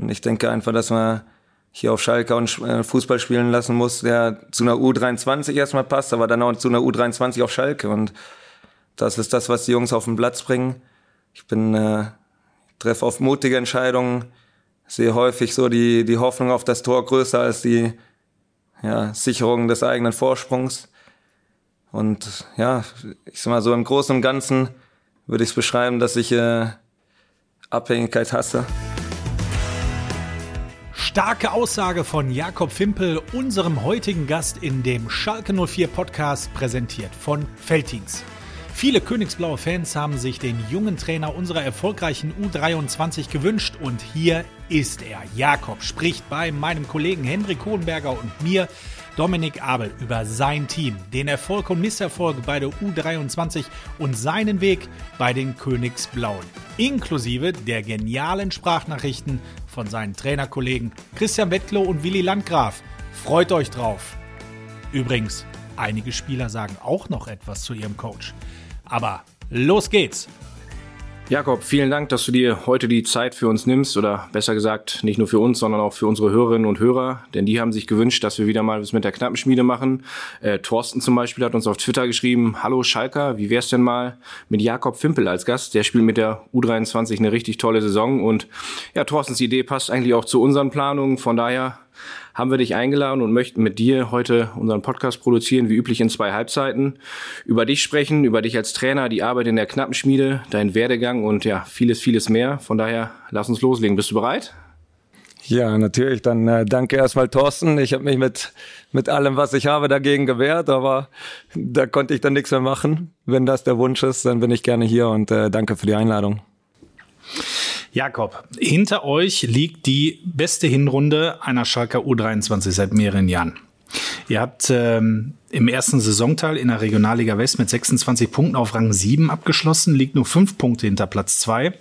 Und ich denke einfach, dass man hier auf Schalke und äh, Fußball spielen lassen muss, der zu einer U23 erstmal passt, aber dann auch zu einer U23 auf Schalke. Und das ist das, was die Jungs auf den Platz bringen. Ich bin äh, treffe oft mutige Entscheidungen, sehe häufig so die, die Hoffnung auf das Tor größer als die ja, Sicherung des eigenen Vorsprungs. Und ja, ich sag mal so im Großen und Ganzen würde ich es beschreiben, dass ich äh, Abhängigkeit hasse. Starke Aussage von Jakob Fimpel, unserem heutigen Gast in dem Schalke 04 Podcast, präsentiert von Feltins. Viele königsblaue Fans haben sich den jungen Trainer unserer erfolgreichen U23 gewünscht und hier ist er. Jakob spricht bei meinem Kollegen Hendrik Hohenberger und mir, Dominik Abel, über sein Team, den Erfolg und Misserfolg bei der U23 und seinen Weg bei den Königsblauen, inklusive der genialen Sprachnachrichten von seinen Trainerkollegen Christian Wettlow und Willi Landgraf. Freut euch drauf. Übrigens, einige Spieler sagen auch noch etwas zu ihrem Coach. Aber los geht's! Jakob, vielen Dank, dass du dir heute die Zeit für uns nimmst oder besser gesagt nicht nur für uns, sondern auch für unsere Hörerinnen und Hörer, denn die haben sich gewünscht, dass wir wieder mal was mit der Knappenschmiede machen. Äh, Thorsten zum Beispiel hat uns auf Twitter geschrieben, hallo Schalker, wie wär's denn mal mit Jakob Fimpel als Gast? Der spielt mit der U23 eine richtig tolle Saison und ja, Thorstens Idee passt eigentlich auch zu unseren Planungen, von daher haben wir dich eingeladen und möchten mit dir heute unseren Podcast produzieren, wie üblich in zwei Halbzeiten. Über dich sprechen, über dich als Trainer, die Arbeit in der Knappenschmiede, deinen Werdegang und ja, vieles, vieles mehr. Von daher, lass uns loslegen. Bist du bereit? Ja, natürlich. Dann äh, danke erstmal Thorsten. Ich habe mich mit, mit allem, was ich habe, dagegen gewehrt, aber da konnte ich dann nichts mehr machen. Wenn das der Wunsch ist, dann bin ich gerne hier und äh, danke für die Einladung. Jakob, hinter euch liegt die beste Hinrunde einer Schalker U23 seit mehreren Jahren. Ihr habt ähm, im ersten Saisonteil in der Regionalliga West mit 26 Punkten auf Rang 7 abgeschlossen, liegt nur 5 Punkte hinter Platz 2.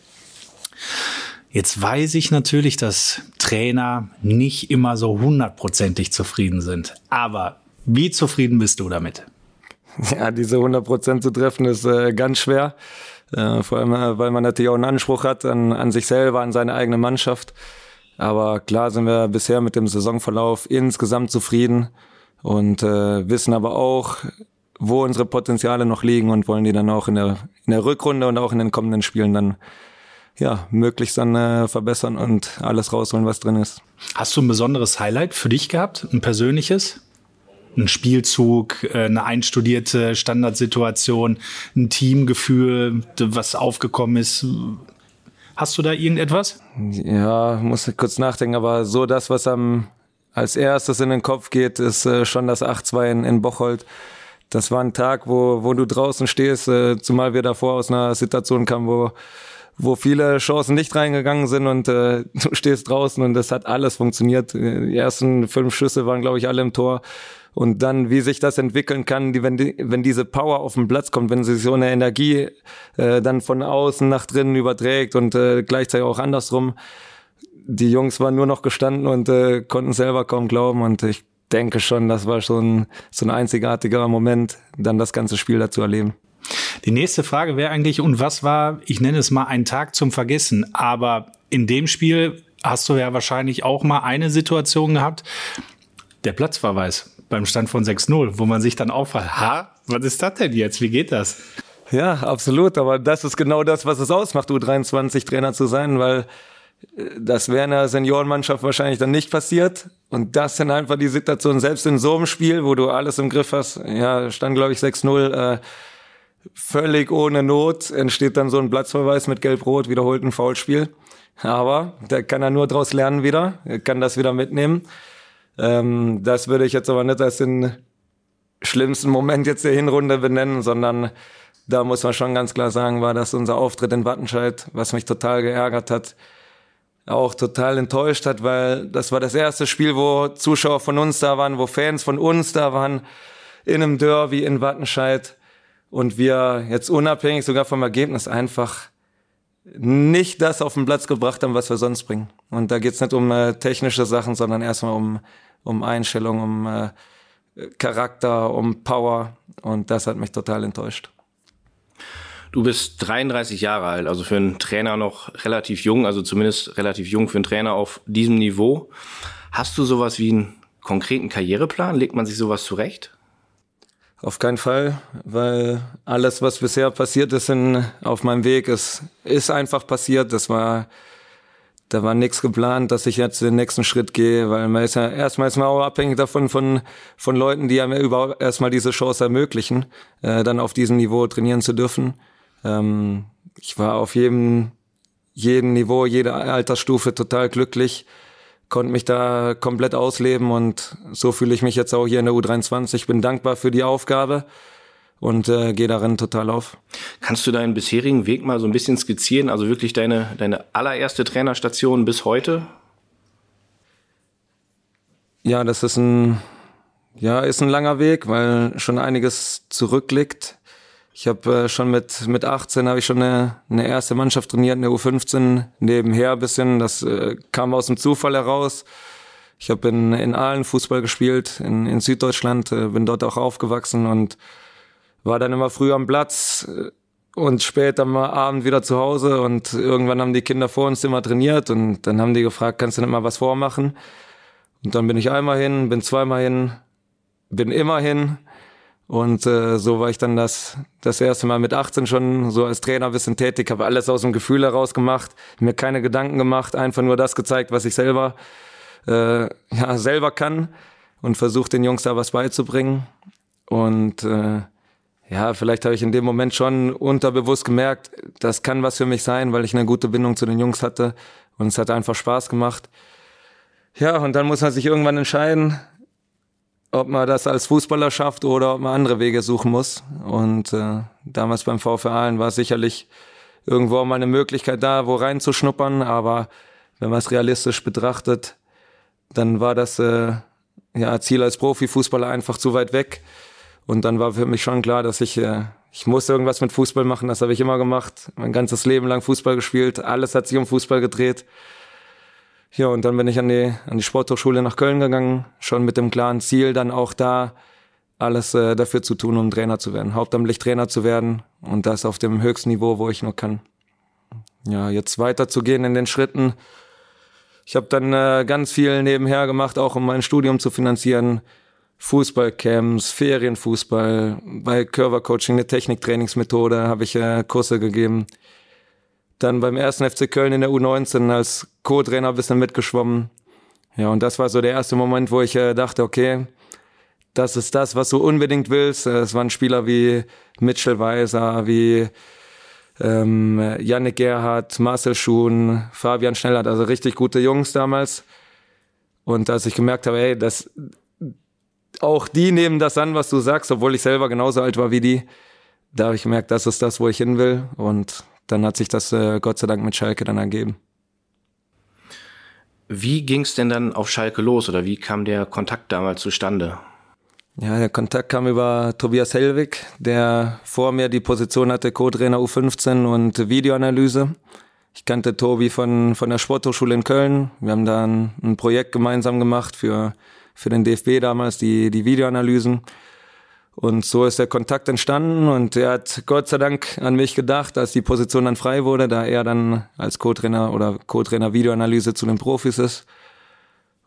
Jetzt weiß ich natürlich, dass Trainer nicht immer so hundertprozentig zufrieden sind. Aber wie zufrieden bist du damit? Ja, diese 100% zu treffen ist äh, ganz schwer. Äh, vor allem, äh, weil man natürlich auch einen Anspruch hat an, an sich selber, an seine eigene Mannschaft. Aber klar sind wir bisher mit dem Saisonverlauf insgesamt zufrieden und äh, wissen aber auch, wo unsere Potenziale noch liegen und wollen die dann auch in der, in der Rückrunde und auch in den kommenden Spielen dann ja, möglichst dann äh, verbessern und alles rausholen, was drin ist. Hast du ein besonderes Highlight für dich gehabt, ein persönliches? Ein Spielzug, äh, eine einstudierte Standardsituation, ein Teamgefühl, was aufgekommen ist. Hast du da irgendetwas? Ja, muss kurz nachdenken, aber so das, was am als erstes in den Kopf geht, ist äh, schon das 8-2 in, in Bocholt. Das war ein Tag, wo, wo du draußen stehst, äh, zumal wir davor aus einer Situation kamen, wo wo viele Chancen nicht reingegangen sind und äh, du stehst draußen und es hat alles funktioniert. Die ersten fünf Schüsse waren, glaube ich, alle im Tor. Und dann, wie sich das entwickeln kann, die, wenn, die, wenn diese Power auf den Platz kommt, wenn sich so eine Energie äh, dann von außen nach drinnen überträgt und äh, gleichzeitig auch andersrum. Die Jungs waren nur noch gestanden und äh, konnten selber kaum glauben. Und ich denke schon, das war schon so ein einzigartiger Moment, dann das ganze Spiel dazu erleben. Die nächste Frage wäre eigentlich, und was war, ich nenne es mal ein Tag zum Vergessen, aber in dem Spiel hast du ja wahrscheinlich auch mal eine Situation gehabt, der Platzverweis beim Stand von 6-0, wo man sich dann auffragt, ha, was ist das denn jetzt? Wie geht das? Ja, absolut. Aber das ist genau das, was es ausmacht, U23-Trainer zu sein, weil äh, das wäre in der Seniorenmannschaft wahrscheinlich dann nicht passiert. Und das sind einfach die Situationen, selbst in so einem Spiel, wo du alles im Griff hast, ja, stand glaube ich 6-0, äh, völlig ohne Not entsteht dann so ein Platzverweis mit Gelb-Rot, wiederholten Foulspiel. Aber da kann er nur draus lernen wieder, er kann das wieder mitnehmen. Ähm, das würde ich jetzt aber nicht als den schlimmsten Moment jetzt der Hinrunde benennen, sondern da muss man schon ganz klar sagen, war das unser Auftritt in Wattenscheid, was mich total geärgert hat, auch total enttäuscht hat, weil das war das erste Spiel, wo Zuschauer von uns da waren, wo Fans von uns da waren, in einem Derby in Wattenscheid und wir jetzt unabhängig sogar vom Ergebnis einfach nicht das auf den Platz gebracht haben, was wir sonst bringen. Und da geht's nicht um äh, technische Sachen, sondern erstmal um um Einstellung, um äh, Charakter, um Power. Und das hat mich total enttäuscht. Du bist 33 Jahre alt, also für einen Trainer noch relativ jung, also zumindest relativ jung für einen Trainer auf diesem Niveau. Hast du sowas wie einen konkreten Karriereplan? Legt man sich sowas zurecht? Auf keinen Fall, weil alles, was bisher passiert ist in, auf meinem Weg, ist, ist einfach passiert. Das war, da war nichts geplant, dass ich jetzt den nächsten Schritt gehe, weil man ist ja erstmal ist man auch abhängig davon von, von Leuten, die einem überhaupt erstmal diese Chance ermöglichen, äh, dann auf diesem Niveau trainieren zu dürfen. Ähm, ich war auf jedem, jedem Niveau, jeder Altersstufe total glücklich, konnte mich da komplett ausleben und so fühle ich mich jetzt auch hier in der U23. Bin dankbar für die Aufgabe und äh, gehe darin total auf. Kannst du deinen bisherigen Weg mal so ein bisschen skizzieren? Also wirklich deine, deine allererste Trainerstation bis heute? Ja, das ist ein, ja, ist ein langer Weg, weil schon einiges zurückliegt. Ich habe äh, schon mit mit 18 habe ich schon eine, eine erste Mannschaft trainiert, eine U15 nebenher bisschen. Das äh, kam aus dem Zufall heraus. Ich habe in, in Aalen Fußball gespielt, in, in Süddeutschland, äh, bin dort auch aufgewachsen und war dann immer früh am Platz äh, und später mal Abend wieder zu Hause und irgendwann haben die Kinder vor uns immer trainiert und dann haben die gefragt, kannst du nicht mal was vormachen? Und dann bin ich einmal hin, bin zweimal hin, bin immer hin und äh, so war ich dann das, das erste Mal mit 18 schon so als Trainer ein bisschen tätig, habe alles aus dem Gefühl heraus gemacht, mir keine Gedanken gemacht, einfach nur das gezeigt, was ich selber, äh, ja, selber kann und versucht den Jungs da was beizubringen. Und äh, ja, vielleicht habe ich in dem Moment schon unterbewusst gemerkt, das kann was für mich sein, weil ich eine gute Bindung zu den Jungs hatte und es hat einfach Spaß gemacht. Ja, und dann muss man sich irgendwann entscheiden, ob man das als Fußballer schafft oder ob man andere Wege suchen muss. Und äh, damals beim VfR Aalen war sicherlich irgendwo mal eine Möglichkeit da, wo reinzuschnuppern. Aber wenn man es realistisch betrachtet, dann war das äh, ja, Ziel als Profifußballer einfach zu weit weg. Und dann war für mich schon klar, dass ich, äh, ich muss irgendwas mit Fußball machen. Das habe ich immer gemacht. Mein ganzes Leben lang Fußball gespielt. Alles hat sich um Fußball gedreht. Ja, und dann bin ich an die, an die Sporthochschule nach Köln gegangen, schon mit dem klaren Ziel, dann auch da alles äh, dafür zu tun, um Trainer zu werden, hauptamtlich Trainer zu werden und das auf dem höchsten Niveau, wo ich nur kann. Ja, jetzt weiterzugehen in den Schritten. Ich habe dann äh, ganz viel nebenher gemacht, auch um mein Studium zu finanzieren. Fußballcamps, Ferienfußball, bei Curver-Coaching, eine Techniktrainingsmethode, habe ich äh, Kurse gegeben. Dann beim ersten FC Köln in der U19 als Co-Trainer ein bisschen mitgeschwommen. Ja, und das war so der erste Moment, wo ich äh, dachte, okay, das ist das, was du unbedingt willst. Äh, es waren Spieler wie Mitchell Weiser, wie ähm, Yannick Gerhardt, Marcel Schuhn, Fabian Schnellert, also richtig gute Jungs damals. Und als ich gemerkt habe, ey, das, auch die nehmen das an, was du sagst, obwohl ich selber genauso alt war wie die, da habe ich gemerkt, das ist das, wo ich hin will. Und dann hat sich das äh, Gott sei Dank mit Schalke dann ergeben. Wie ging es denn dann auf Schalke los oder wie kam der Kontakt damals zustande? Ja, der Kontakt kam über Tobias Hellwig, der vor mir die Position hatte, Co-Trainer U15 und Videoanalyse. Ich kannte Tobi von, von der Sporthochschule in Köln. Wir haben da ein, ein Projekt gemeinsam gemacht für, für den DFB damals, die, die Videoanalysen. Und so ist der Kontakt entstanden und er hat Gott sei Dank an mich gedacht, als die Position dann frei wurde, da er dann als Co-Trainer oder Co-Trainer Videoanalyse zu den Profis ist.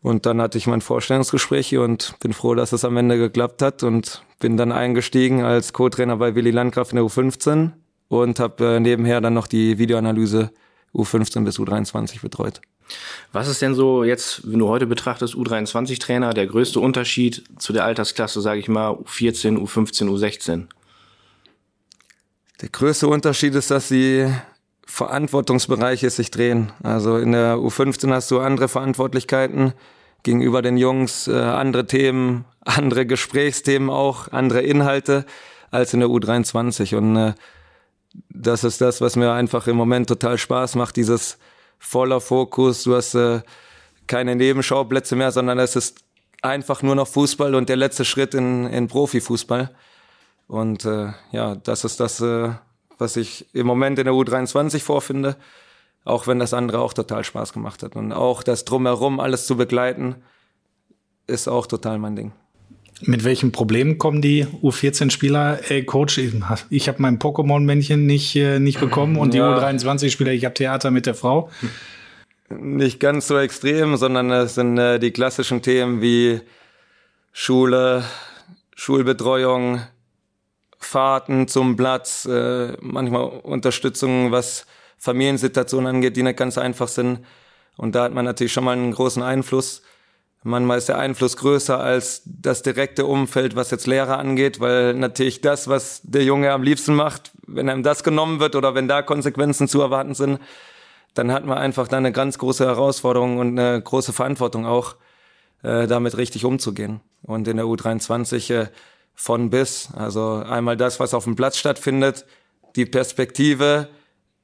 Und dann hatte ich mein Vorstellungsgespräch und bin froh, dass es am Ende geklappt hat und bin dann eingestiegen als Co-Trainer bei Willi Landgraf in der U15 und habe äh, nebenher dann noch die Videoanalyse U15 bis U23 betreut. Was ist denn so jetzt, wenn du heute betrachtest, U23-Trainer, der größte Unterschied zu der Altersklasse, sage ich mal, U14, U15, U16? Der größte Unterschied ist, dass die Verantwortungsbereiche sich drehen. Also in der U15 hast du andere Verantwortlichkeiten gegenüber den Jungs, äh, andere Themen, andere Gesprächsthemen auch, andere Inhalte als in der U23. Und äh, das ist das, was mir einfach im Moment total Spaß macht, dieses voller Fokus, du hast äh, keine Nebenschauplätze mehr, sondern es ist einfach nur noch Fußball und der letzte Schritt in, in Profifußball. Und äh, ja, das ist das, äh, was ich im Moment in der U23 vorfinde, auch wenn das andere auch total Spaß gemacht hat. Und auch das drumherum alles zu begleiten, ist auch total mein Ding. Mit welchen Problemen kommen die U14-Spieler? Ey, Coach, ich habe mein Pokémon-Männchen nicht, äh, nicht bekommen und ja. die U23-Spieler, ich habe Theater mit der Frau. Nicht ganz so extrem, sondern es sind äh, die klassischen Themen wie Schule, Schulbetreuung, Fahrten zum Platz, äh, manchmal Unterstützung, was Familiensituationen angeht, die nicht ganz einfach sind. Und da hat man natürlich schon mal einen großen Einfluss. Manchmal ist der Einfluss größer als das direkte Umfeld, was jetzt Lehrer angeht, weil natürlich das, was der Junge am liebsten macht, wenn einem das genommen wird oder wenn da Konsequenzen zu erwarten sind, dann hat man einfach da eine ganz große Herausforderung und eine große Verantwortung auch, äh, damit richtig umzugehen. Und in der U23 äh, von bis, also einmal das, was auf dem Platz stattfindet, die Perspektive,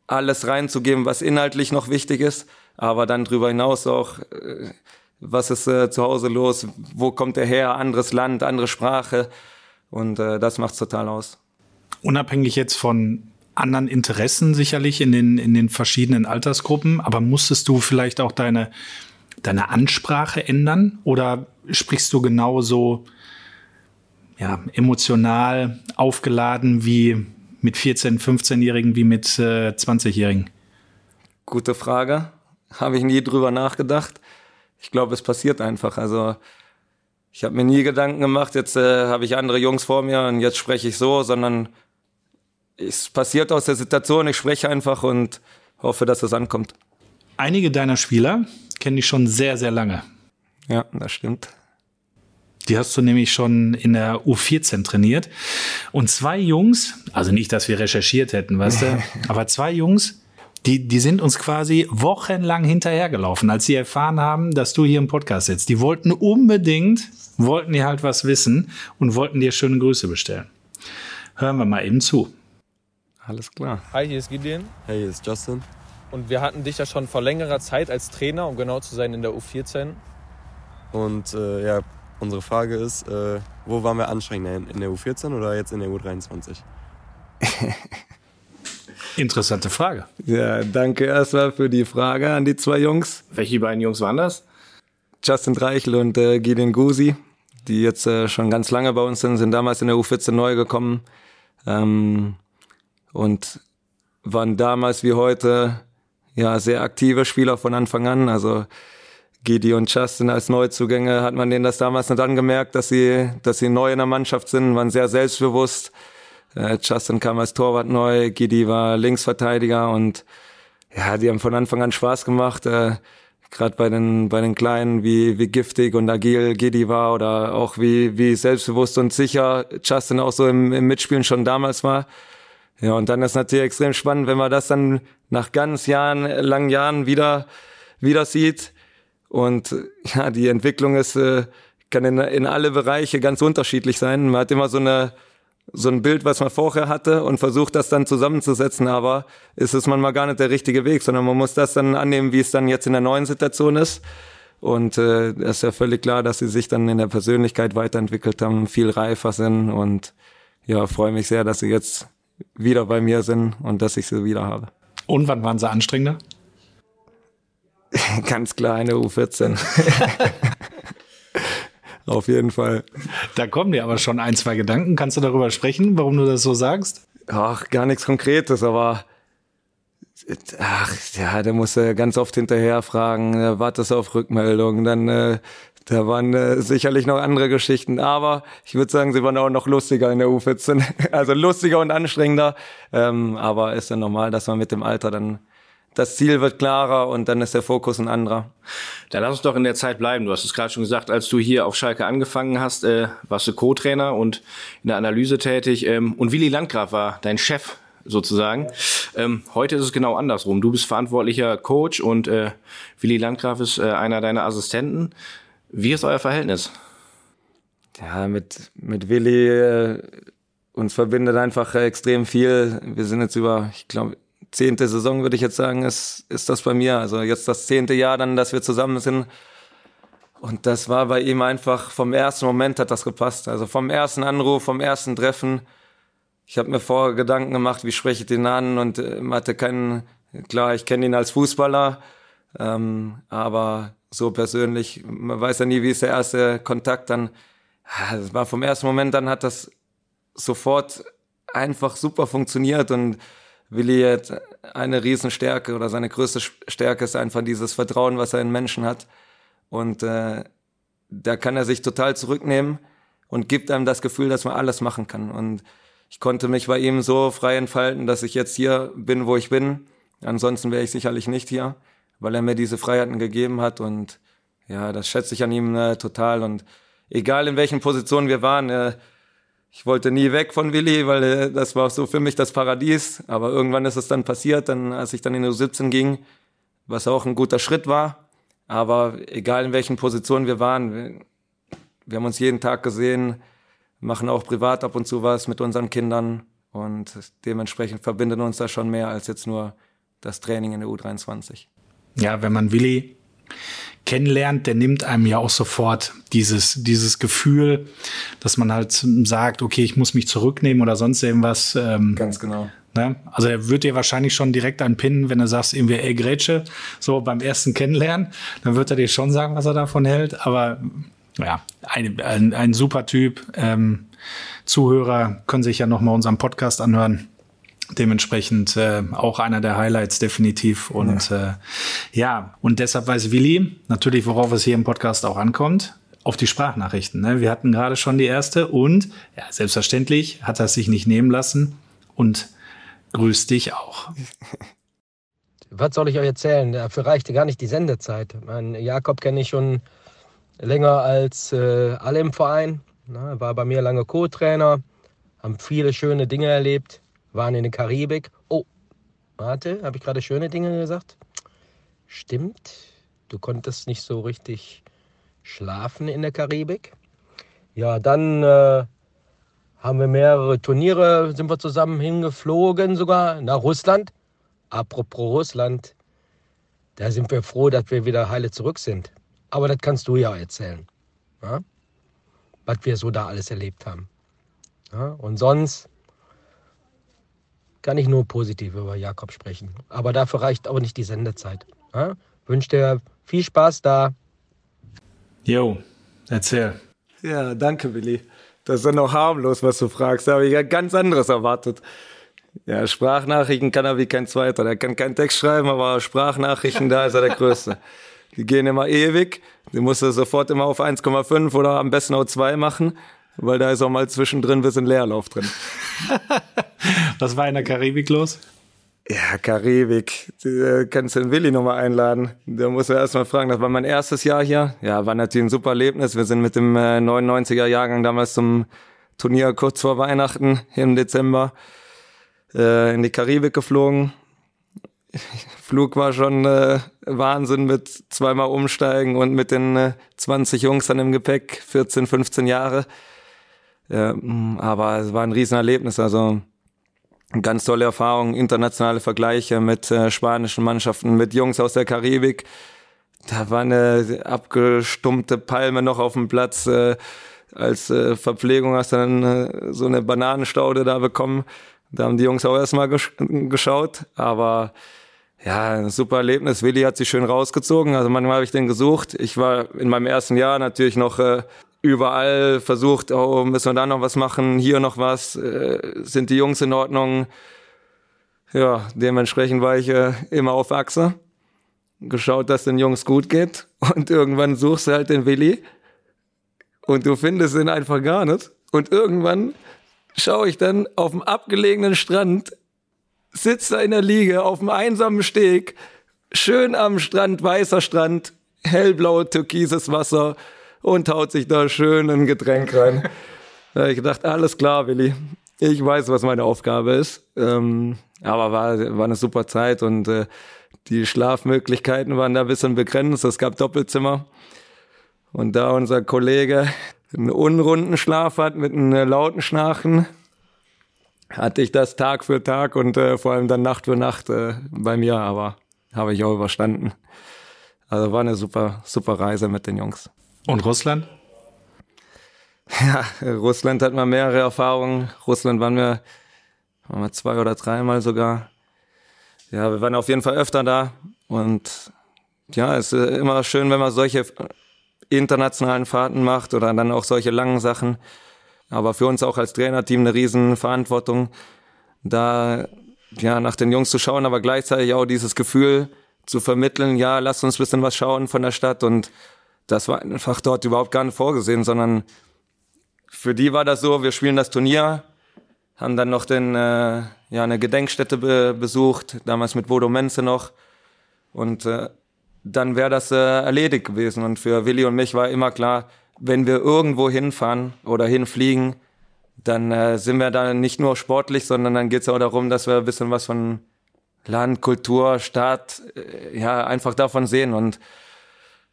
alles reinzugeben, was inhaltlich noch wichtig ist, aber dann darüber hinaus auch äh, was ist äh, zu Hause los, wo kommt er her, anderes Land, andere Sprache und äh, das macht's total aus. Unabhängig jetzt von anderen Interessen sicherlich in den, in den verschiedenen Altersgruppen, aber musstest du vielleicht auch deine, deine Ansprache ändern oder sprichst du genauso ja, emotional aufgeladen wie mit 14-, 15-Jährigen wie mit äh, 20-Jährigen? Gute Frage. Habe ich nie drüber nachgedacht ich glaube, es passiert einfach. Also ich habe mir nie Gedanken gemacht, jetzt äh, habe ich andere Jungs vor mir und jetzt spreche ich so, sondern es passiert aus der Situation, ich spreche einfach und hoffe, dass es ankommt. Einige deiner Spieler kenne ich schon sehr, sehr lange. Ja, das stimmt. Die hast du nämlich schon in der U14 trainiert. Und zwei Jungs, also nicht, dass wir recherchiert hätten, weißt du, aber zwei Jungs, die, die sind uns quasi wochenlang hinterhergelaufen, als sie erfahren haben, dass du hier im Podcast sitzt. Die wollten unbedingt, wollten die halt was wissen und wollten dir schöne Grüße bestellen. Hören wir mal eben zu. Alles klar. Hi, hier ist Gideon. Hey, hier ist Justin. Und wir hatten dich ja schon vor längerer Zeit als Trainer, um genau zu sein, in der U14. Und äh, ja, unsere Frage ist, äh, wo waren wir anstrengender, in der U14 oder jetzt in der U23? Interessante Frage. Ja, danke erstmal für die Frage an die zwei Jungs. Welche beiden Jungs waren das? Justin Dreichel und äh, Gideon Gusi, die jetzt äh, schon ganz lange bei uns sind, sind damals in der U14 neu gekommen ähm, und waren damals wie heute ja sehr aktive Spieler von Anfang an. Also Gidi und Justin als Neuzugänge hat man denen das damals nicht angemerkt, dass sie, dass sie neu in der Mannschaft sind, waren sehr selbstbewusst äh, Justin kam als Torwart neu, Gidi war Linksverteidiger und ja, die haben von Anfang an Spaß gemacht. Äh, Gerade bei den bei den Kleinen, wie wie giftig und agil Gidi war oder auch wie wie selbstbewusst und sicher Justin auch so im, im Mitspielen schon damals war. Ja, und dann ist natürlich extrem spannend, wenn man das dann nach ganz Jahren, langen Jahren wieder wieder sieht. Und ja, die Entwicklung ist äh, kann in, in alle Bereiche ganz unterschiedlich sein. Man hat immer so eine so ein Bild, was man vorher hatte und versucht das dann zusammenzusetzen, aber ist es manchmal gar nicht der richtige Weg, sondern man muss das dann annehmen, wie es dann jetzt in der neuen Situation ist. Und äh, ist ja völlig klar, dass sie sich dann in der Persönlichkeit weiterentwickelt haben, viel reifer sind und ja, freue mich sehr, dass sie jetzt wieder bei mir sind und dass ich sie wieder habe. Und wann waren sie anstrengender? Ganz klar eine U14. Auf jeden Fall. Da kommen dir aber schon ein, zwei Gedanken. Kannst du darüber sprechen, warum du das so sagst? Ach, gar nichts Konkretes, aber ach ja, da musst du ganz oft hinterher fragen, wartest auf Rückmeldungen, dann äh, da waren äh, sicherlich noch andere Geschichten, aber ich würde sagen, sie waren auch noch lustiger in der U14, also lustiger und anstrengender, ähm, aber ist ja normal, dass man mit dem Alter dann das Ziel wird klarer und dann ist der Fokus ein anderer. Dann lass uns doch in der Zeit bleiben. Du hast es gerade schon gesagt, als du hier auf Schalke angefangen hast, äh, warst du Co-Trainer und in der Analyse tätig. Ähm, und Willi Landgraf war dein Chef sozusagen. Ähm, heute ist es genau andersrum. Du bist verantwortlicher Coach und äh, Willi Landgraf ist äh, einer deiner Assistenten. Wie ist euer Verhältnis? Ja, mit, mit Willi, äh, uns verbindet einfach extrem viel. Wir sind jetzt über, ich glaube, zehnte Saison, würde ich jetzt sagen, ist, ist das bei mir. Also jetzt das zehnte Jahr dann, dass wir zusammen sind. Und das war bei ihm einfach, vom ersten Moment hat das gepasst. Also vom ersten Anruf, vom ersten Treffen. Ich habe mir vorher Gedanken gemacht, wie spreche ich den an und äh, hatte keinen, klar, ich kenne ihn als Fußballer, ähm, aber so persönlich, man weiß ja nie, wie ist der erste Kontakt, dann das war vom ersten Moment dann hat das sofort einfach super funktioniert und Willi hat eine Riesenstärke oder seine größte Stärke ist einfach dieses Vertrauen, was er in Menschen hat. Und äh, da kann er sich total zurücknehmen und gibt einem das Gefühl, dass man alles machen kann. Und ich konnte mich bei ihm so frei entfalten, dass ich jetzt hier bin, wo ich bin. Ansonsten wäre ich sicherlich nicht hier, weil er mir diese Freiheiten gegeben hat. Und ja, das schätze ich an ihm äh, total. Und egal in welchen Positionen wir waren, äh, ich wollte nie weg von Willi, weil äh, das war so für mich das Paradies. Aber irgendwann ist es dann passiert, dann, als ich dann in die U17 ging, was auch ein guter Schritt war. Aber egal in welchen Positionen wir waren, wir, wir haben uns jeden Tag gesehen, machen auch privat ab und zu was mit unseren Kindern und dementsprechend verbinden uns da schon mehr als jetzt nur das Training in der U23. Ja, wenn man Willi kennenlernt, der nimmt einem ja auch sofort dieses, dieses Gefühl, dass man halt sagt, okay, ich muss mich zurücknehmen oder sonst irgendwas. Ähm, Ganz genau. Ne? Also er wird dir wahrscheinlich schon direkt anpinnen, wenn du sagst, irgendwie, ey, Grätsche, so beim ersten Kennenlernen, dann wird er dir schon sagen, was er davon hält. Aber ja, ein, ein, ein super Typ. Ähm, Zuhörer können sich ja nochmal unseren Podcast anhören. Dementsprechend äh, auch einer der Highlights definitiv. Und ja. Äh, ja, und deshalb weiß Willi natürlich, worauf es hier im Podcast auch ankommt. Auf die Sprachnachrichten. Ne? Wir hatten gerade schon die erste und ja, selbstverständlich hat er sich nicht nehmen lassen und grüßt dich auch. Was soll ich euch erzählen? Dafür reichte gar nicht die Sendezeit. Mein Jakob kenne ich schon länger als äh, alle im Verein. Na, war bei mir lange Co-Trainer, haben viele schöne Dinge erlebt waren in der Karibik. Oh, warte, habe ich gerade schöne Dinge gesagt? Stimmt, du konntest nicht so richtig schlafen in der Karibik. Ja, dann äh, haben wir mehrere Turniere, sind wir zusammen hingeflogen, sogar nach Russland. Apropos Russland, da sind wir froh, dass wir wieder heile zurück sind. Aber das kannst du ja erzählen, ja? was wir so da alles erlebt haben. Ja? Und sonst kann ich nur positiv über Jakob sprechen. Aber dafür reicht auch nicht die Sendezeit. Ja? Wünsche dir viel Spaß da. Jo, erzähl. Ja, danke, Willi. Das ist ja noch harmlos, was du fragst. Da habe ich ja ganz anderes erwartet. Ja, Sprachnachrichten kann er wie kein Zweiter. Der kann keinen Text schreiben, aber Sprachnachrichten, da ist er der Größte. Die gehen immer ewig. Die musst du sofort immer auf 1,5 oder am besten auch 2 machen weil da ist auch mal zwischendrin ein bisschen Leerlauf drin. Was war in der Karibik los? Ja, Karibik. Du kannst den Willi nochmal einladen. Da muss er erstmal fragen. Das war mein erstes Jahr hier. Ja, war natürlich ein super Erlebnis. Wir sind mit dem 99er äh, Jahrgang damals zum Turnier kurz vor Weihnachten im Dezember äh, in die Karibik geflogen. Flug war schon äh, Wahnsinn mit zweimal umsteigen und mit den äh, 20 Jungs dann im Gepäck, 14, 15 Jahre. Mm, aber es war ein Riesenerlebnis. Also ganz tolle Erfahrung, internationale Vergleiche mit äh, spanischen Mannschaften, mit Jungs aus der Karibik. Da war eine abgestumpfte Palme noch auf dem Platz. Äh, als äh, Verpflegung hast du dann äh, so eine Bananenstaude da bekommen. Da haben die Jungs auch erstmal gesch geschaut. Aber ja, ein super Erlebnis. Willi hat sich schön rausgezogen. Also manchmal habe ich den gesucht. Ich war in meinem ersten Jahr natürlich noch äh, überall versucht, oh, müssen wir da noch was machen, hier noch was, äh, sind die Jungs in Ordnung? Ja, dementsprechend war ich äh, immer auf Achse, geschaut, dass den Jungs gut geht und irgendwann suchst du halt den Willi und du findest ihn einfach gar nicht und irgendwann schaue ich dann auf dem abgelegenen Strand, sitzt er in der Liege auf dem einsamen Steg, schön am Strand, weißer Strand, hellblau, türkises Wasser, und haut sich da schön ein Getränk rein. da habe ich gedacht, alles klar, Willi. Ich weiß, was meine Aufgabe ist. Ähm, aber war, war eine super Zeit und äh, die Schlafmöglichkeiten waren da ein bisschen begrenzt. Es gab Doppelzimmer. Und da unser Kollege einen unrunden Schlaf hat mit einem lauten Schnarchen, hatte ich das Tag für Tag und äh, vor allem dann Nacht für Nacht äh, bei mir, aber habe ich auch überstanden. Also war eine super, super Reise mit den Jungs. Und Russland? Ja, Russland hat mal mehrere Erfahrungen. Russland waren wir, waren wir zwei oder dreimal sogar. Ja, wir waren auf jeden Fall öfter da. Und ja, es ist immer schön, wenn man solche internationalen Fahrten macht oder dann auch solche langen Sachen. Aber für uns auch als Trainerteam eine riesen Verantwortung, da ja nach den Jungs zu schauen, aber gleichzeitig auch dieses Gefühl zu vermitteln, ja, lasst uns ein bisschen was schauen von der Stadt und das war einfach dort überhaupt gar nicht vorgesehen, sondern für die war das so, wir spielen das Turnier, haben dann noch den, äh, ja, eine Gedenkstätte be besucht, damals mit Bodo Menze noch und äh, dann wäre das äh, erledigt gewesen und für Willi und mich war immer klar, wenn wir irgendwo hinfahren oder hinfliegen, dann äh, sind wir da nicht nur sportlich, sondern dann geht es auch darum, dass wir ein bisschen was von Land, Kultur, Stadt, äh, ja, einfach davon sehen. Und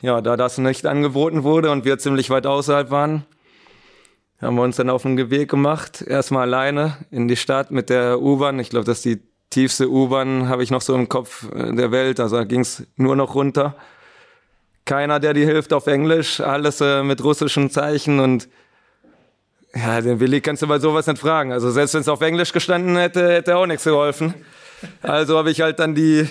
ja, da das nicht angeboten wurde und wir ziemlich weit außerhalb waren, haben wir uns dann auf den Weg gemacht, erstmal alleine in die Stadt mit der U-Bahn. Ich glaube, das ist die tiefste U-Bahn, habe ich noch so im Kopf äh, der Welt. Also da ging es nur noch runter. Keiner, der dir hilft auf Englisch, alles äh, mit russischen Zeichen und ja, den Willi kannst du bei sowas nicht fragen. Also selbst wenn es auf Englisch gestanden hätte, hätte er auch nichts geholfen. Also habe ich halt dann die,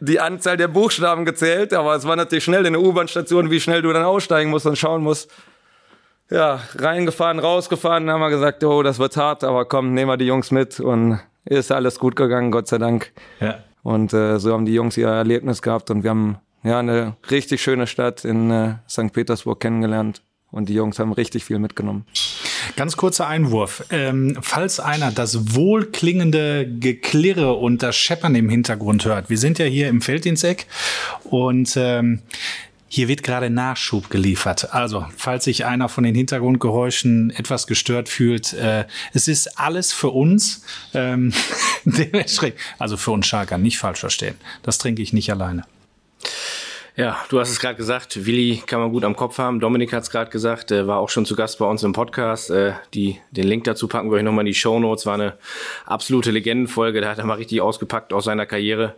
die Anzahl der Buchstaben gezählt, aber es war natürlich schnell in der U-Bahn-Station, wie schnell du dann aussteigen musst und schauen musst. Ja, reingefahren, rausgefahren, dann haben wir gesagt, oh, das wird hart, aber komm, nehmen wir die Jungs mit und ist alles gut gegangen, Gott sei Dank. Ja. Und äh, so haben die Jungs ihr Erlebnis gehabt und wir haben ja eine richtig schöne Stadt in äh, St. Petersburg kennengelernt und die Jungs haben richtig viel mitgenommen. Ganz kurzer Einwurf. Ähm, falls einer das wohlklingende Geklirre und das Scheppern im Hintergrund hört. Wir sind ja hier im Feldinseck und ähm, hier wird gerade Nachschub geliefert. Also, falls sich einer von den Hintergrundgeräuschen etwas gestört fühlt, äh, es ist alles für uns. Ähm, also für uns Schalker, nicht falsch verstehen. Das trinke ich nicht alleine. Ja, du hast es gerade gesagt, Willi kann man gut am Kopf haben. Dominik hat es gerade gesagt, äh, war auch schon zu Gast bei uns im Podcast. Äh, die, den Link dazu packen wir euch nochmal in die Show Notes. War eine absolute Legendenfolge. Da hat er mal richtig ausgepackt aus seiner Karriere.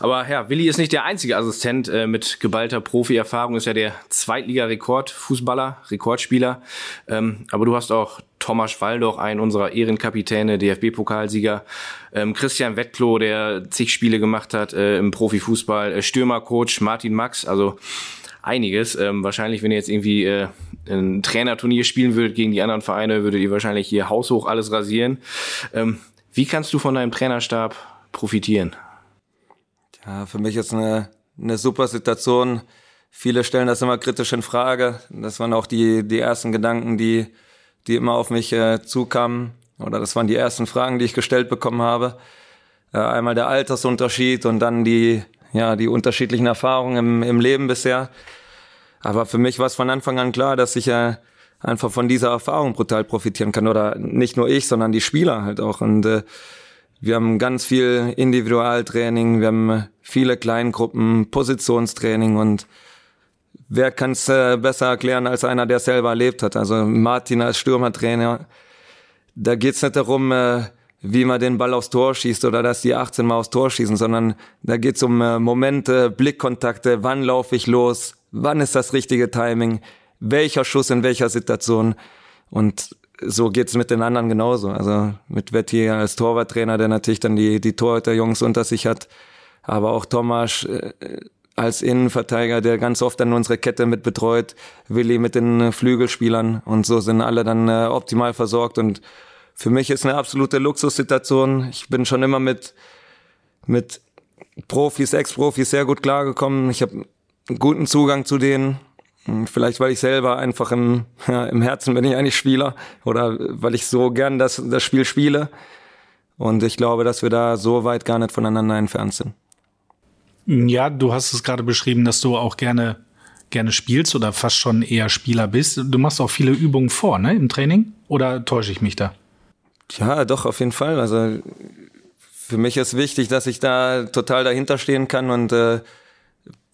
Aber ja, Willi ist nicht der einzige Assistent äh, mit geballter Profi-Erfahrung. Ist ja der Zweitliga-Rekordfußballer, Rekordspieler. Ähm, aber du hast auch Thomas Waldoch, ein unserer Ehrenkapitäne, DFB-Pokalsieger, ähm, Christian Wettklo, der zig Spiele gemacht hat äh, im Profifußball, äh, Stürmercoach Martin Max, also einiges. Ähm, wahrscheinlich, wenn ihr jetzt irgendwie äh, ein Trainerturnier spielen würdet gegen die anderen Vereine, würdet ihr wahrscheinlich hier haushoch alles rasieren. Ähm, wie kannst du von deinem Trainerstab profitieren? Ja, für mich ist eine, eine super Situation. Viele stellen das immer kritisch in Frage. Das waren auch die, die ersten Gedanken, die die immer auf mich äh, zukamen. Oder das waren die ersten Fragen, die ich gestellt bekommen habe. Äh, einmal der Altersunterschied und dann die, ja, die unterschiedlichen Erfahrungen im, im Leben bisher. Aber für mich war es von Anfang an klar, dass ich äh, einfach von dieser Erfahrung brutal profitieren kann. Oder nicht nur ich, sondern die Spieler halt auch. Und äh, wir haben ganz viel Individualtraining, wir haben viele Kleingruppen, Positionstraining und wer kann es äh, besser erklären als einer, der selber erlebt hat? Also Martin als Stürmertrainer, da geht's nicht darum, äh, wie man den Ball aufs Tor schießt oder dass die 18 Mal aufs Tor schießen, sondern da geht's um äh, Momente, Blickkontakte, wann laufe ich los, wann ist das richtige Timing, welcher Schuss in welcher Situation. Und so geht's mit den anderen genauso. Also mit Betty als Torwarttrainer, der natürlich dann die, die Torhüter-Jungs unter sich hat, aber auch Thomas, äh, als Innenverteidiger, der ganz oft dann unsere Kette mit betreut, Willi mit den Flügelspielern und so sind alle dann äh, optimal versorgt und für mich ist eine absolute Luxussituation. Ich bin schon immer mit mit Profis, Ex-Profis sehr gut klargekommen. Ich habe guten Zugang zu denen. Vielleicht, weil ich selber einfach im, ja, im Herzen bin ich eigentlich Spieler oder weil ich so gern das, das Spiel spiele. Und ich glaube, dass wir da so weit gar nicht voneinander entfernt sind. Ja, du hast es gerade beschrieben, dass du auch gerne gerne spielst oder fast schon eher Spieler bist. Du machst auch viele Übungen vor, ne, im Training? Oder täusche ich mich da? Ja, doch, auf jeden Fall. Also für mich ist wichtig, dass ich da total dahinter stehen kann und äh,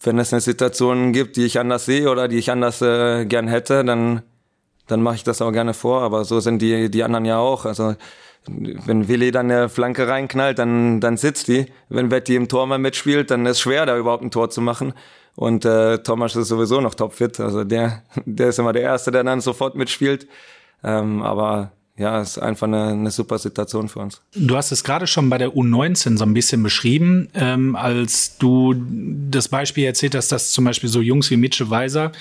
wenn es eine Situation gibt, die ich anders sehe oder die ich anders äh, gern hätte, dann dann mache ich das auch gerne vor. Aber so sind die die anderen ja auch. Also wenn Willi dann eine Flanke reinknallt, dann, dann sitzt die. Wenn Betty im Tor mal mitspielt, dann ist schwer, da überhaupt ein Tor zu machen. Und äh, Thomas ist sowieso noch topfit. Also der, der ist immer der Erste, der dann sofort mitspielt. Ähm, aber ja, ist einfach eine, eine super Situation für uns. Du hast es gerade schon bei der U19 so ein bisschen beschrieben, ähm, als du das Beispiel erzählt hast, dass zum Beispiel so Jungs wie Mitchell Weiser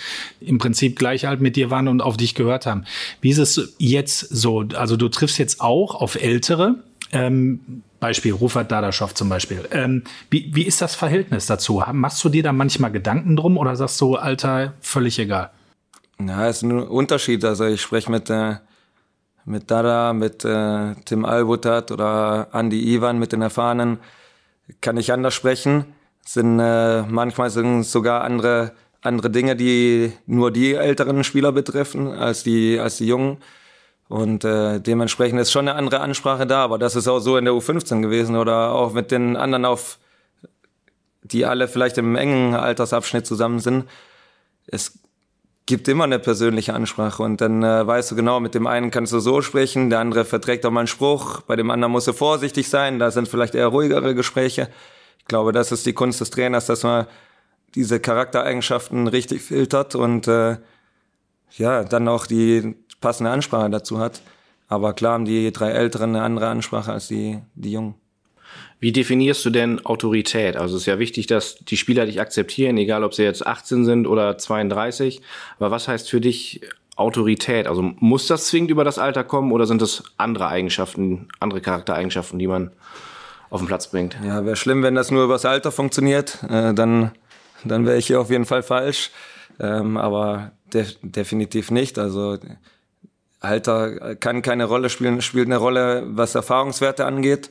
im Prinzip gleich alt mit dir waren und auf dich gehört haben. Wie ist es jetzt so? Also du triffst jetzt auch auf Ältere, ähm, Beispiel Rufat Dadaschow zum Beispiel. Ähm, wie, wie ist das Verhältnis dazu? Machst du dir da manchmal Gedanken drum oder sagst du, Alter, völlig egal? Ja, ist ein Unterschied. Also ich spreche mit äh, mit Dada, mit äh, Tim Albutat oder Andy Ivan, mit den Erfahrenen, kann ich anders sprechen. Sind äh, manchmal sind sogar andere andere Dinge, die nur die älteren Spieler betreffen als die als die jungen. Und äh, dementsprechend ist schon eine andere Ansprache da, aber das ist auch so in der U15 gewesen oder auch mit den anderen auf, die alle vielleicht im engen Altersabschnitt zusammen sind. Es gibt immer eine persönliche Ansprache und dann äh, weißt du genau, mit dem einen kannst du so sprechen, der andere verträgt auch mal einen Spruch, bei dem anderen musst du vorsichtig sein, da sind vielleicht eher ruhigere Gespräche. Ich glaube, das ist die Kunst des Trainers, dass man diese Charaktereigenschaften richtig filtert und äh, ja, dann auch die passende Ansprache dazu hat. Aber klar haben die drei Älteren eine andere Ansprache als die, die Jungen. Wie definierst du denn Autorität? Also es ist ja wichtig, dass die Spieler dich akzeptieren, egal ob sie jetzt 18 sind oder 32. Aber was heißt für dich Autorität? Also muss das zwingend über das Alter kommen oder sind das andere Eigenschaften, andere Charaktereigenschaften, die man auf den Platz bringt? Ja, wäre schlimm, wenn das nur über das Alter funktioniert. Äh, dann dann wäre ich hier auf jeden Fall falsch. Ähm, aber de definitiv nicht. Also Alter kann keine Rolle spielen, spielt eine Rolle, was Erfahrungswerte angeht.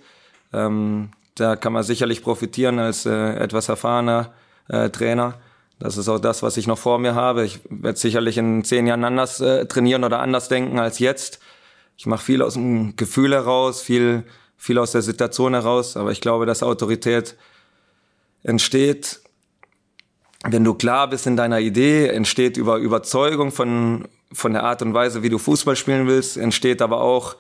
Ähm, da kann man sicherlich profitieren als äh, etwas erfahrener äh, Trainer. Das ist auch das, was ich noch vor mir habe. Ich werde sicherlich in zehn Jahren anders äh, trainieren oder anders denken als jetzt. Ich mache viel aus dem Gefühl heraus, viel, viel aus der Situation heraus. Aber ich glaube, dass Autorität entsteht, wenn du klar bist in deiner Idee, entsteht über Überzeugung von, von der Art und Weise, wie du Fußball spielen willst, entsteht aber auch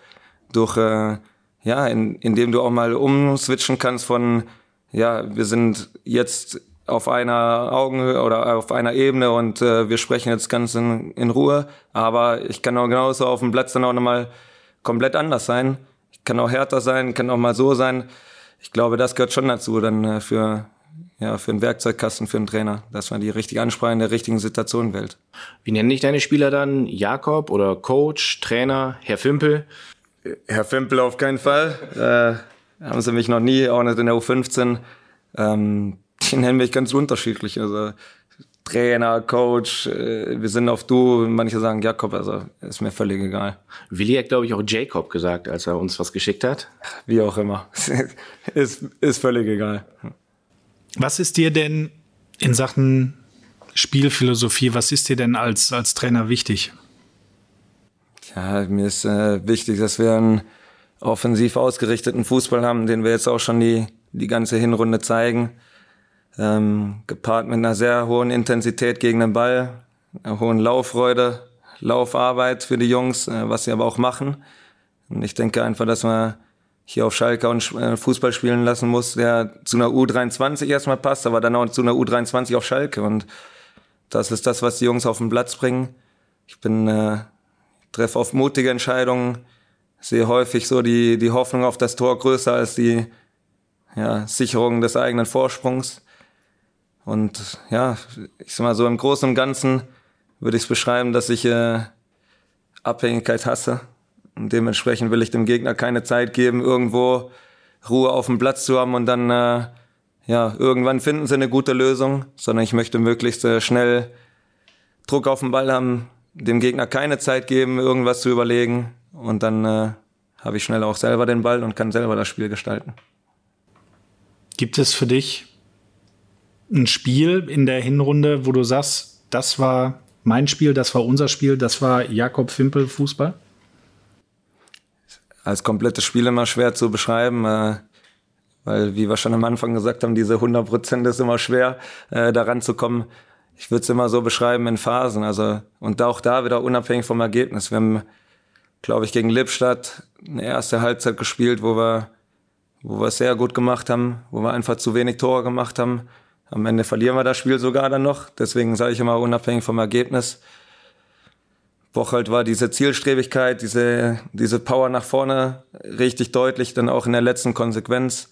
durch äh, ja, in, indem du auch mal umswitchen kannst von, ja, wir sind jetzt auf einer Augenhöhe oder auf einer Ebene und äh, wir sprechen jetzt ganz in, in Ruhe, aber ich kann auch genauso auf dem Platz dann auch nochmal komplett anders sein. Ich kann auch härter sein, kann auch mal so sein. Ich glaube, das gehört schon dazu, dann äh, für, ja, für einen Werkzeugkasten, für einen Trainer, dass man die richtige Ansprache in der richtigen Situation wählt. Wie nennen dich deine Spieler dann? Jakob oder Coach, Trainer, Herr Fimpel? Herr Fimpel auf keinen Fall. Äh, haben sie mich noch nie, auch nicht in der U15. Ähm, die nennen mich ganz unterschiedlich. Also Trainer, Coach, äh, wir sind auf Du. Manche sagen Jakob, also ist mir völlig egal. Willi hat, glaube ich, auch Jacob gesagt, als er uns was geschickt hat. Wie auch immer. ist, ist völlig egal. Was ist dir denn in Sachen Spielphilosophie, was ist dir denn als, als Trainer wichtig? Ja, mir ist äh, wichtig, dass wir einen offensiv ausgerichteten Fußball haben, den wir jetzt auch schon die, die ganze Hinrunde zeigen. Ähm, gepaart mit einer sehr hohen Intensität gegen den Ball, einer hohen Lauffreude, Laufarbeit für die Jungs, äh, was sie aber auch machen. Und ich denke einfach, dass man hier auf Schalke und äh, Fußball spielen lassen muss, der zu einer U23 erstmal passt, aber dann auch zu einer U23 auf Schalke. Und das ist das, was die Jungs auf den Platz bringen. Ich bin äh, treffe oft mutige Entscheidungen, sehe häufig so die, die Hoffnung auf das Tor größer als die ja, Sicherung des eigenen Vorsprungs. Und ja, ich sag mal so im Großen und Ganzen würde ich es beschreiben, dass ich äh, Abhängigkeit hasse. Und dementsprechend will ich dem Gegner keine Zeit geben, irgendwo Ruhe auf dem Platz zu haben und dann äh, ja, irgendwann finden sie eine gute Lösung, sondern ich möchte möglichst äh, schnell Druck auf den Ball haben, dem Gegner keine Zeit geben, irgendwas zu überlegen. Und dann äh, habe ich schnell auch selber den Ball und kann selber das Spiel gestalten. Gibt es für dich ein Spiel in der Hinrunde, wo du sagst, das war mein Spiel, das war unser Spiel, das war Jakob Fimpel Fußball? Als komplettes Spiel immer schwer zu beschreiben, äh, weil, wie wir schon am Anfang gesagt haben, diese 100 Prozent ist immer schwer, äh, daran zu kommen ich würde es immer so beschreiben in Phasen. Also und auch da wieder unabhängig vom Ergebnis. Wir haben, glaube ich, gegen Lippstadt eine erste Halbzeit gespielt, wo wir, wo wir es sehr gut gemacht haben, wo wir einfach zu wenig Tore gemacht haben. Am Ende verlieren wir das Spiel sogar dann noch. Deswegen sage ich immer unabhängig vom Ergebnis. Bocholt war diese Zielstrebigkeit, diese, diese Power nach vorne richtig deutlich, dann auch in der letzten Konsequenz.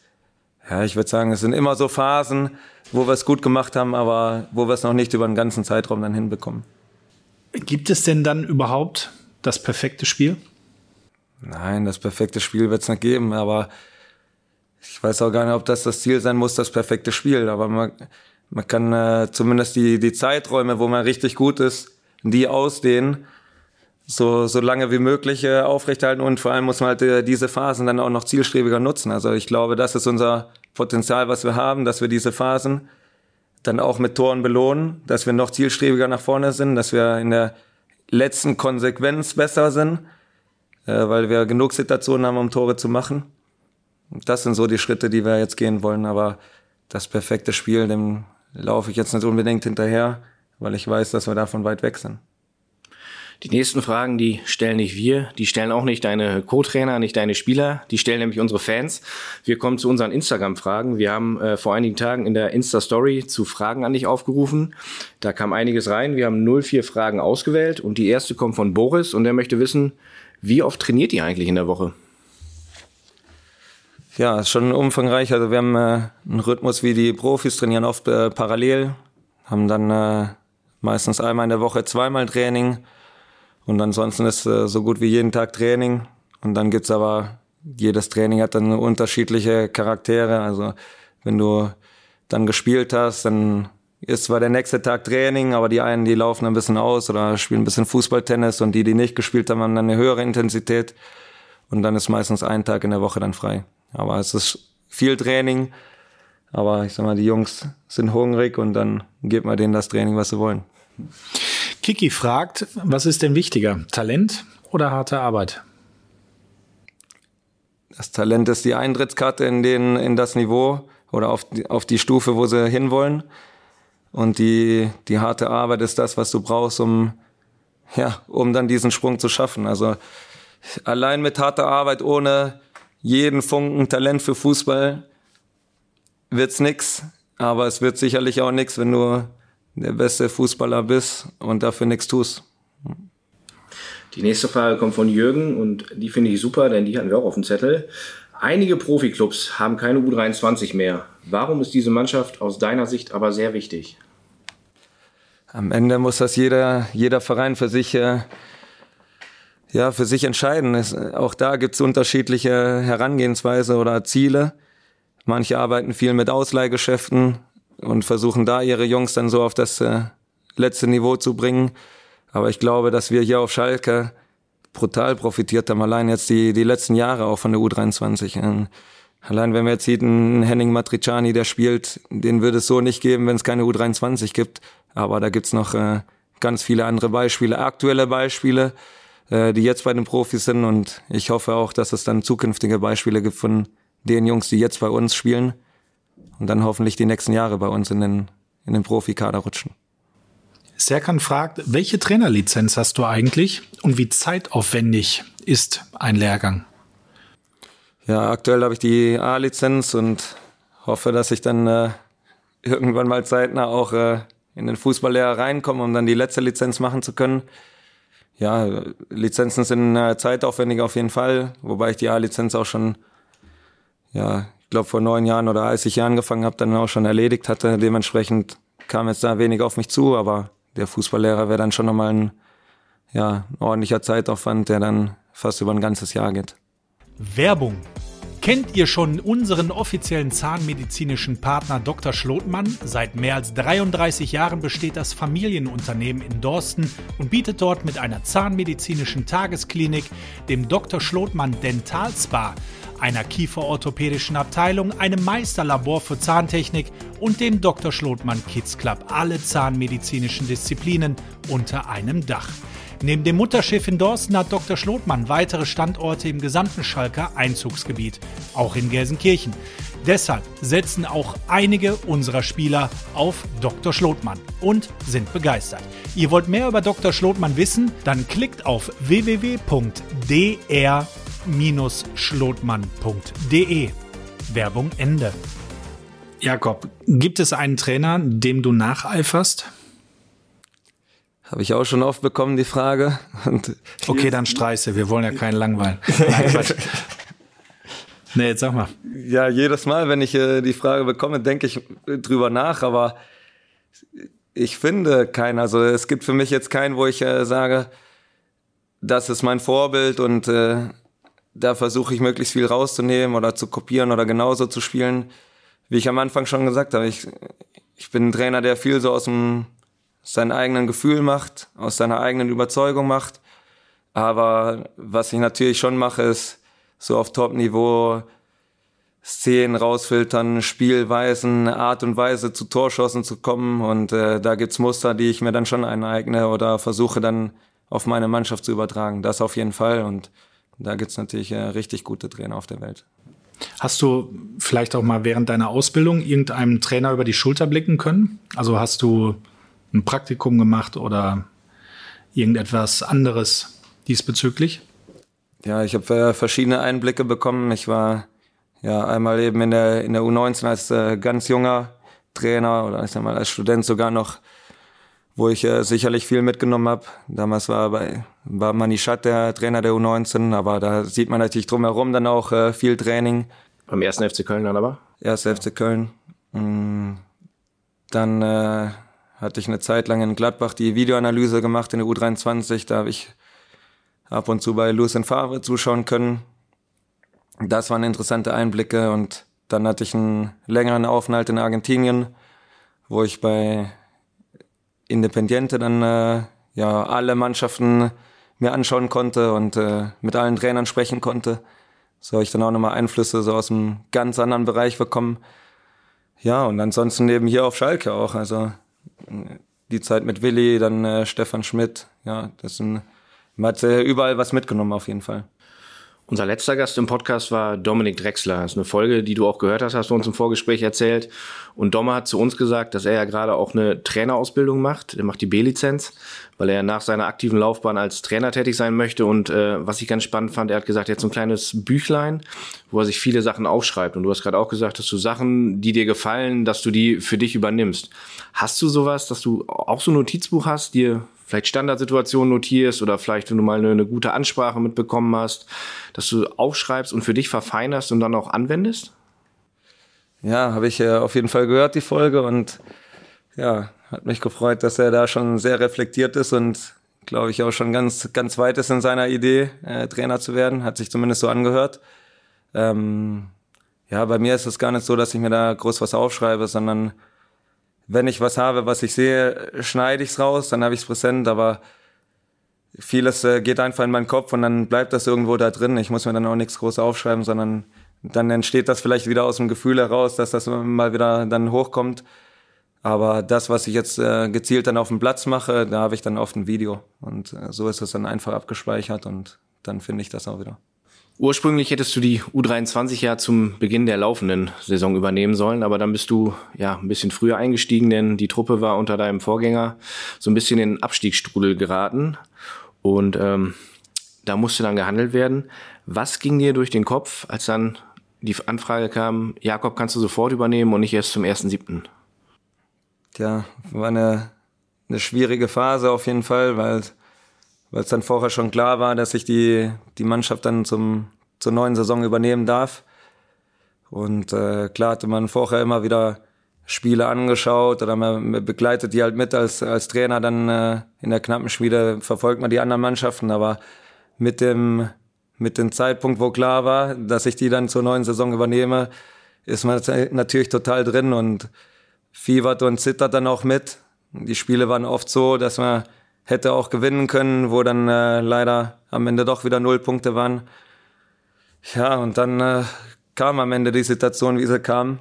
Ja, ich würde sagen, es sind immer so Phasen, wo wir es gut gemacht haben, aber wo wir es noch nicht über den ganzen Zeitraum dann hinbekommen. Gibt es denn dann überhaupt das perfekte Spiel? Nein, das perfekte Spiel wird es nicht geben, aber ich weiß auch gar nicht, ob das das Ziel sein muss, das perfekte Spiel. Aber man, man kann äh, zumindest die, die Zeiträume, wo man richtig gut ist, die ausdehnen, so, so lange wie möglich äh, aufrechterhalten und vor allem muss man halt äh, diese Phasen dann auch noch zielstrebiger nutzen. Also ich glaube, das ist unser Potenzial, was wir haben, dass wir diese Phasen dann auch mit Toren belohnen, dass wir noch zielstrebiger nach vorne sind, dass wir in der letzten Konsequenz besser sind, äh, weil wir genug Situationen haben, um Tore zu machen. Das sind so die Schritte, die wir jetzt gehen wollen, aber das perfekte Spiel, dem laufe ich jetzt nicht unbedingt hinterher, weil ich weiß, dass wir davon weit weg sind. Die nächsten Fragen, die stellen nicht wir, die stellen auch nicht deine Co-Trainer, nicht deine Spieler, die stellen nämlich unsere Fans. Wir kommen zu unseren Instagram-Fragen. Wir haben äh, vor einigen Tagen in der Insta-Story zu Fragen an dich aufgerufen. Da kam einiges rein. Wir haben 04 Fragen ausgewählt und die erste kommt von Boris und der möchte wissen, wie oft trainiert ihr eigentlich in der Woche? Ja, ist schon umfangreich. Also wir haben äh, einen Rhythmus wie die Profis, trainieren oft äh, parallel, haben dann äh, meistens einmal in der Woche zweimal Training und ansonsten ist äh, so gut wie jeden Tag Training. Und dann gibt's aber, jedes Training hat dann unterschiedliche Charaktere. Also wenn du dann gespielt hast, dann ist zwar der nächste Tag Training, aber die einen, die laufen ein bisschen aus oder spielen ein bisschen Fußballtennis und die, die nicht gespielt haben, haben dann eine höhere Intensität. Und dann ist meistens ein Tag in der Woche dann frei. Aber es ist viel Training. Aber ich sag mal, die Jungs sind hungrig und dann gibt man denen das Training, was sie wollen. Kiki fragt, was ist denn wichtiger, Talent oder harte Arbeit? Das Talent ist die Eintrittskarte in, den, in das Niveau oder auf die, auf die Stufe, wo sie hinwollen. Und die, die harte Arbeit ist das, was du brauchst, um, ja, um dann diesen Sprung zu schaffen. Also allein mit harter Arbeit, ohne jeden Funken Talent für Fußball, wird's nix. Aber es wird sicherlich auch nix, wenn du der beste Fußballer bist und dafür nichts tust. Die nächste Frage kommt von Jürgen und die finde ich super, denn die hatten wir auch auf dem Zettel. Einige Profiklubs haben keine U23 mehr. Warum ist diese Mannschaft aus deiner Sicht aber sehr wichtig? Am Ende muss das jeder, jeder Verein für sich, äh, ja, für sich entscheiden. Es, auch da gibt es unterschiedliche Herangehensweise oder Ziele. Manche arbeiten viel mit Ausleihgeschäften, und versuchen da ihre Jungs dann so auf das äh, letzte Niveau zu bringen. Aber ich glaube, dass wir hier auf Schalke brutal profitiert haben, allein jetzt die, die letzten Jahre auch von der U23. Ähm, allein wenn wir jetzt sieht, ein Henning Matriciani, der spielt, den würde es so nicht geben, wenn es keine U23 gibt. Aber da gibt's noch äh, ganz viele andere Beispiele, aktuelle Beispiele, äh, die jetzt bei den Profis sind. Und ich hoffe auch, dass es dann zukünftige Beispiele gibt von den Jungs, die jetzt bei uns spielen und dann hoffentlich die nächsten Jahre bei uns in den, in den Profikader rutschen. Serkan fragt, welche Trainerlizenz hast du eigentlich und wie zeitaufwendig ist ein Lehrgang? Ja, aktuell habe ich die A-Lizenz und hoffe, dass ich dann äh, irgendwann mal zeitnah auch äh, in den Fußballlehrer reinkomme, um dann die letzte Lizenz machen zu können. Ja, Lizenzen sind äh, zeitaufwendig auf jeden Fall, wobei ich die A-Lizenz auch schon ja, ich glaube vor neun Jahren oder als ich hier angefangen habe, dann auch schon erledigt hatte. Dementsprechend kam jetzt da wenig auf mich zu, aber der Fußballlehrer wäre dann schon nochmal ein, ja, ein ordentlicher Zeitaufwand, der dann fast über ein ganzes Jahr geht. Werbung. Kennt ihr schon unseren offiziellen zahnmedizinischen Partner Dr. Schlotmann? Seit mehr als 33 Jahren besteht das Familienunternehmen in Dorsten und bietet dort mit einer zahnmedizinischen Tagesklinik, dem Dr. Schlotmann Dental Spa, einer kieferorthopädischen Abteilung, einem Meisterlabor für Zahntechnik und dem Dr. Schlotmann Kids Club alle zahnmedizinischen Disziplinen unter einem Dach. Neben dem Mutterschiff in Dorsten hat Dr. Schlotmann weitere Standorte im gesamten Schalker Einzugsgebiet, auch in Gelsenkirchen. Deshalb setzen auch einige unserer Spieler auf Dr. Schlotmann und sind begeistert. Ihr wollt mehr über Dr. Schlotmann wissen? Dann klickt auf www.dr schlotmann.de. Werbung Ende. Jakob, gibt es einen Trainer, dem du nacheiferst? Habe ich auch schon oft bekommen, die Frage. Und okay, dann streiche. Wir wollen ja keinen langweilen. Nein, nee, jetzt sag mal. Ja, jedes Mal, wenn ich äh, die Frage bekomme, denke ich drüber nach, aber ich finde keinen. Also es gibt für mich jetzt keinen, wo ich äh, sage, das ist mein Vorbild und äh, da versuche ich möglichst viel rauszunehmen oder zu kopieren oder genauso zu spielen. Wie ich am Anfang schon gesagt habe, ich, ich bin ein Trainer, der viel so aus dem seinem eigenen Gefühl macht, aus seiner eigenen Überzeugung macht. Aber was ich natürlich schon mache, ist so auf Top-Niveau Szenen rausfiltern, Spielweisen, Art und Weise zu Torschossen zu kommen. Und äh, da gibt's Muster, die ich mir dann schon eineigne oder versuche dann auf meine Mannschaft zu übertragen. Das auf jeden Fall. Und da gibt's natürlich äh, richtig gute Trainer auf der Welt. Hast du vielleicht auch mal während deiner Ausbildung irgendeinem Trainer über die Schulter blicken können? Also hast du ein Praktikum gemacht oder irgendetwas anderes diesbezüglich? Ja, ich habe äh, verschiedene Einblicke bekommen. Ich war ja einmal eben in der, in der U19 als äh, ganz junger Trainer oder ich sag mal als Student sogar noch, wo ich äh, sicherlich viel mitgenommen habe. Damals war bei war Manichat der Trainer der U19, aber da sieht man natürlich drumherum dann auch äh, viel Training. Beim ersten FC Köln dann aber? Erster FC Köln. Mm, dann äh, hatte ich eine Zeit lang in Gladbach die Videoanalyse gemacht in der U23. Da habe ich ab und zu bei Lucien Favre zuschauen können das waren interessante Einblicke und dann hatte ich einen längeren Aufenthalt in Argentinien, wo ich bei Independiente dann äh, ja alle Mannschaften mir anschauen konnte und äh, mit allen Trainern sprechen konnte. So habe ich dann auch nochmal Einflüsse so aus einem ganz anderen Bereich bekommen. Ja, und ansonsten neben hier auf Schalke auch. Also die Zeit mit Willi, dann äh, Stefan Schmidt. Ja, das sind, man hat äh, überall was mitgenommen auf jeden Fall. Unser letzter Gast im Podcast war Dominik Drexler. Das ist eine Folge, die du auch gehört hast, hast du uns im Vorgespräch erzählt. Und Domme hat zu uns gesagt, dass er ja gerade auch eine Trainerausbildung macht. Er macht die B-Lizenz, weil er nach seiner aktiven Laufbahn als Trainer tätig sein möchte. Und äh, was ich ganz spannend fand, er hat gesagt, er hat so ein kleines Büchlein, wo er sich viele Sachen aufschreibt. Und du hast gerade auch gesagt, dass du Sachen, die dir gefallen, dass du die für dich übernimmst. Hast du sowas, dass du auch so ein Notizbuch hast, dir vielleicht Standardsituationen notierst oder vielleicht, wenn du mal eine, eine, gute Ansprache mitbekommen hast, dass du aufschreibst und für dich verfeinerst und dann auch anwendest? Ja, habe ich äh, auf jeden Fall gehört, die Folge und ja, hat mich gefreut, dass er da schon sehr reflektiert ist und glaube ich auch schon ganz, ganz weit ist in seiner Idee, äh, Trainer zu werden, hat sich zumindest so angehört. Ähm, ja, bei mir ist es gar nicht so, dass ich mir da groß was aufschreibe, sondern wenn ich was habe, was ich sehe, schneide ich es raus, dann habe ich es präsent, aber vieles äh, geht einfach in meinen Kopf und dann bleibt das irgendwo da drin. Ich muss mir dann auch nichts groß aufschreiben, sondern dann entsteht das vielleicht wieder aus dem Gefühl heraus, dass das mal wieder dann hochkommt. Aber das, was ich jetzt äh, gezielt dann auf dem Platz mache, da habe ich dann oft ein Video. Und äh, so ist es dann einfach abgespeichert und dann finde ich das auch wieder. Ursprünglich hättest du die U23 ja zum Beginn der laufenden Saison übernehmen sollen, aber dann bist du ja ein bisschen früher eingestiegen, denn die Truppe war unter deinem Vorgänger so ein bisschen in den Abstiegsstrudel geraten und ähm, da musste dann gehandelt werden. Was ging dir durch den Kopf, als dann die Anfrage kam, Jakob, kannst du sofort übernehmen und nicht erst zum 1.7.? Ja, war eine, eine schwierige Phase auf jeden Fall, weil weil es dann vorher schon klar war, dass ich die, die Mannschaft dann zum, zur neuen Saison übernehmen darf. Und äh, klar hatte man vorher immer wieder Spiele angeschaut oder man begleitet die halt mit als, als Trainer dann äh, in der knappen Schmiede verfolgt man die anderen Mannschaften, aber mit dem, mit dem Zeitpunkt, wo klar war, dass ich die dann zur neuen Saison übernehme, ist man natürlich total drin und fiebert und zittert dann auch mit. Die Spiele waren oft so, dass man hätte auch gewinnen können, wo dann äh, leider am Ende doch wieder null Punkte waren. Ja, und dann äh, kam am Ende die Situation, wie sie kam.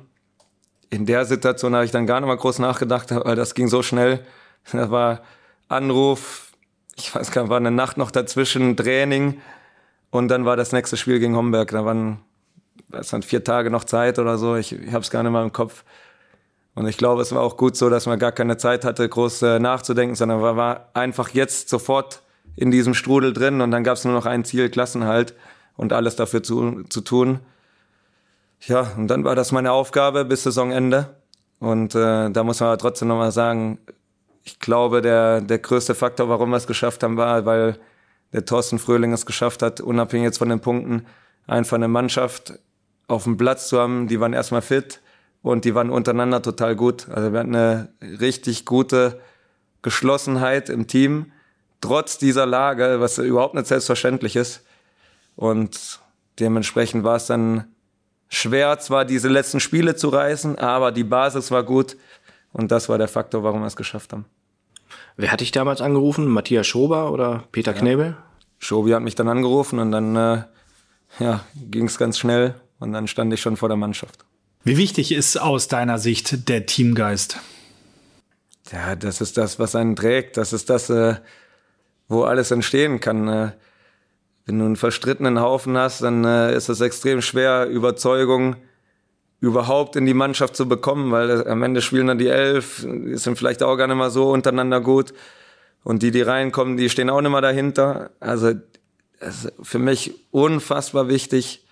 In der Situation habe ich dann gar nicht mal groß nachgedacht, weil das ging so schnell. Da war Anruf, ich weiß gar nicht, war eine Nacht noch dazwischen, Training und dann war das nächste Spiel gegen Homberg. Da waren, das waren vier Tage noch Zeit oder so. Ich, ich habe es gar nicht mal im Kopf. Und ich glaube, es war auch gut so, dass man gar keine Zeit hatte, groß äh, nachzudenken, sondern man war einfach jetzt sofort in diesem Strudel drin und dann gab es nur noch ein Ziel, Klassenhalt und alles dafür zu, zu tun. Ja, und dann war das meine Aufgabe bis Saisonende. Und äh, da muss man aber trotzdem nochmal sagen, ich glaube, der, der größte Faktor, warum wir es geschafft haben, war, weil der Thorsten Fröhling es geschafft hat, unabhängig jetzt von den Punkten, einfach eine Mannschaft auf dem Platz zu haben. Die waren erstmal fit und die waren untereinander total gut. Also wir hatten eine richtig gute Geschlossenheit im Team, trotz dieser Lage, was überhaupt nicht selbstverständlich ist. Und dementsprechend war es dann schwer, zwar diese letzten Spiele zu reißen, aber die Basis war gut. Und das war der Faktor, warum wir es geschafft haben. Wer hatte ich damals angerufen? Matthias Schober oder Peter ja. Knebel? Schobi hat mich dann angerufen und dann äh, ja, ging es ganz schnell und dann stand ich schon vor der Mannschaft. Wie wichtig ist aus deiner Sicht der Teamgeist? Ja, das ist das, was einen trägt. Das ist das, äh, wo alles entstehen kann. Äh, wenn du einen verstrittenen Haufen hast, dann äh, ist es extrem schwer, Überzeugung überhaupt in die Mannschaft zu bekommen, weil am Ende spielen dann die elf, die sind vielleicht auch gar nicht mal so untereinander gut. Und die, die reinkommen, die stehen auch nicht mal dahinter. Also für mich unfassbar wichtig.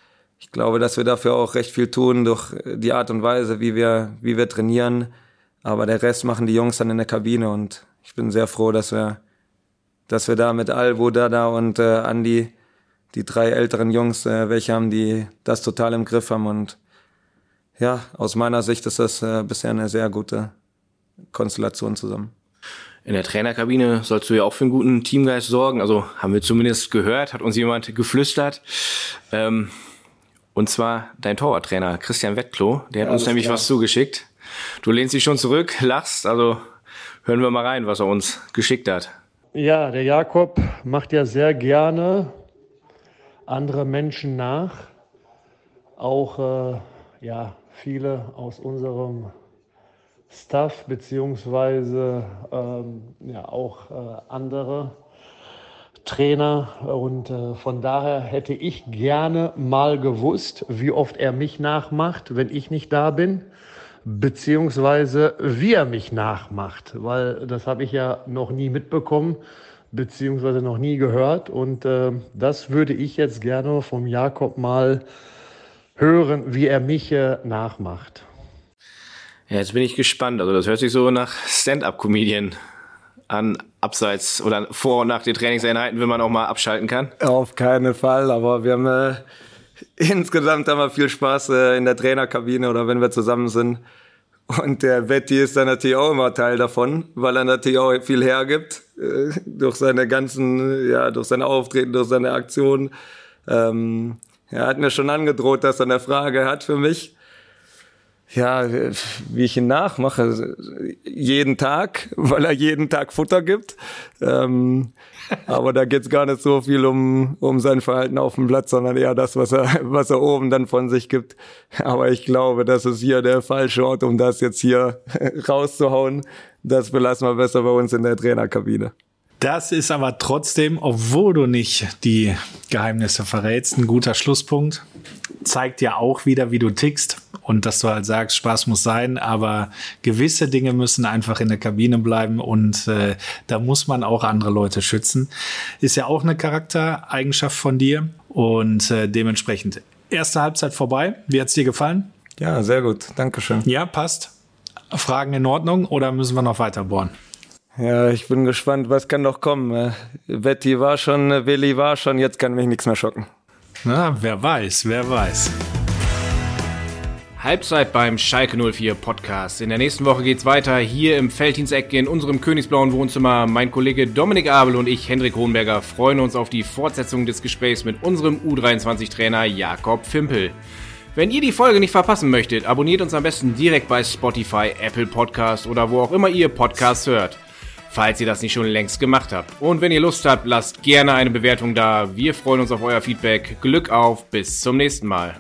Ich glaube, dass wir dafür auch recht viel tun durch die Art und Weise, wie wir, wie wir trainieren. Aber der Rest machen die Jungs dann in der Kabine und ich bin sehr froh, dass wir, dass wir da mit Alvo, Dada und äh, Andi, die drei älteren Jungs, äh, welche haben, die das total im Griff haben und ja, aus meiner Sicht ist das äh, bisher eine sehr gute Konstellation zusammen. In der Trainerkabine sollst du ja auch für einen guten Teamgeist sorgen. Also haben wir zumindest gehört, hat uns jemand geflüstert. Ähm, und zwar dein Torwarttrainer Christian Wettklo. Der hat ja, uns nämlich klar. was zugeschickt. Du lehnst dich schon zurück, lachst. Also hören wir mal rein, was er uns geschickt hat. Ja, der Jakob macht ja sehr gerne andere Menschen nach. Auch äh, ja, viele aus unserem Staff beziehungsweise ähm, ja auch äh, andere Trainer und äh, von daher hätte ich gerne mal gewusst, wie oft er mich nachmacht, wenn ich nicht da bin, beziehungsweise wie er mich nachmacht, weil das habe ich ja noch nie mitbekommen, beziehungsweise noch nie gehört und äh, das würde ich jetzt gerne vom Jakob mal hören, wie er mich äh, nachmacht. Ja, jetzt bin ich gespannt. Also das hört sich so nach Stand-up-Comedian an, abseits oder vor und nach den Trainingseinheiten, wenn man auch mal abschalten kann. Auf keinen Fall, aber wir haben äh, insgesamt haben wir viel Spaß äh, in der Trainerkabine oder wenn wir zusammen sind. Und der Betty ist dann natürlich auch immer Teil davon, weil er natürlich auch viel hergibt äh, durch seine ganzen, ja, durch seine Auftreten, durch seine Aktionen. Ähm, er hat mir schon angedroht, dass er eine Frage hat für mich ja, wie ich ihn nachmache, jeden Tag, weil er jeden Tag Futter gibt. Ähm, aber da geht's gar nicht so viel um, um sein Verhalten auf dem Platz, sondern eher das, was er, was er oben dann von sich gibt. Aber ich glaube, das ist hier der falsche Ort, um das jetzt hier rauszuhauen. Das belassen wir besser bei uns in der Trainerkabine. Das ist aber trotzdem, obwohl du nicht die Geheimnisse verrätst, ein guter Schlusspunkt. Zeigt ja auch wieder, wie du tickst und dass du halt sagst, Spaß muss sein, aber gewisse Dinge müssen einfach in der Kabine bleiben und äh, da muss man auch andere Leute schützen. Ist ja auch eine Charaktereigenschaft von dir und äh, dementsprechend erste Halbzeit vorbei. Wie hat's dir gefallen? Ja, sehr gut. Dankeschön. Ja, passt. Fragen in Ordnung oder müssen wir noch weiter bohren? Ja, ich bin gespannt, was kann noch kommen. Betty war schon, Willi war schon, jetzt kann mich nichts mehr schocken. Na, wer weiß, wer weiß. Halbzeit beim Schalke 04 Podcast. In der nächsten Woche geht's weiter hier im Felddiensteck in unserem königsblauen Wohnzimmer. Mein Kollege Dominik Abel und ich, Hendrik Hohenberger, freuen uns auf die Fortsetzung des Gesprächs mit unserem U23-Trainer Jakob Fimpel. Wenn ihr die Folge nicht verpassen möchtet, abonniert uns am besten direkt bei Spotify, Apple Podcast oder wo auch immer ihr Podcasts hört falls ihr das nicht schon längst gemacht habt. Und wenn ihr Lust habt, lasst gerne eine Bewertung da. Wir freuen uns auf euer Feedback. Glück auf, bis zum nächsten Mal.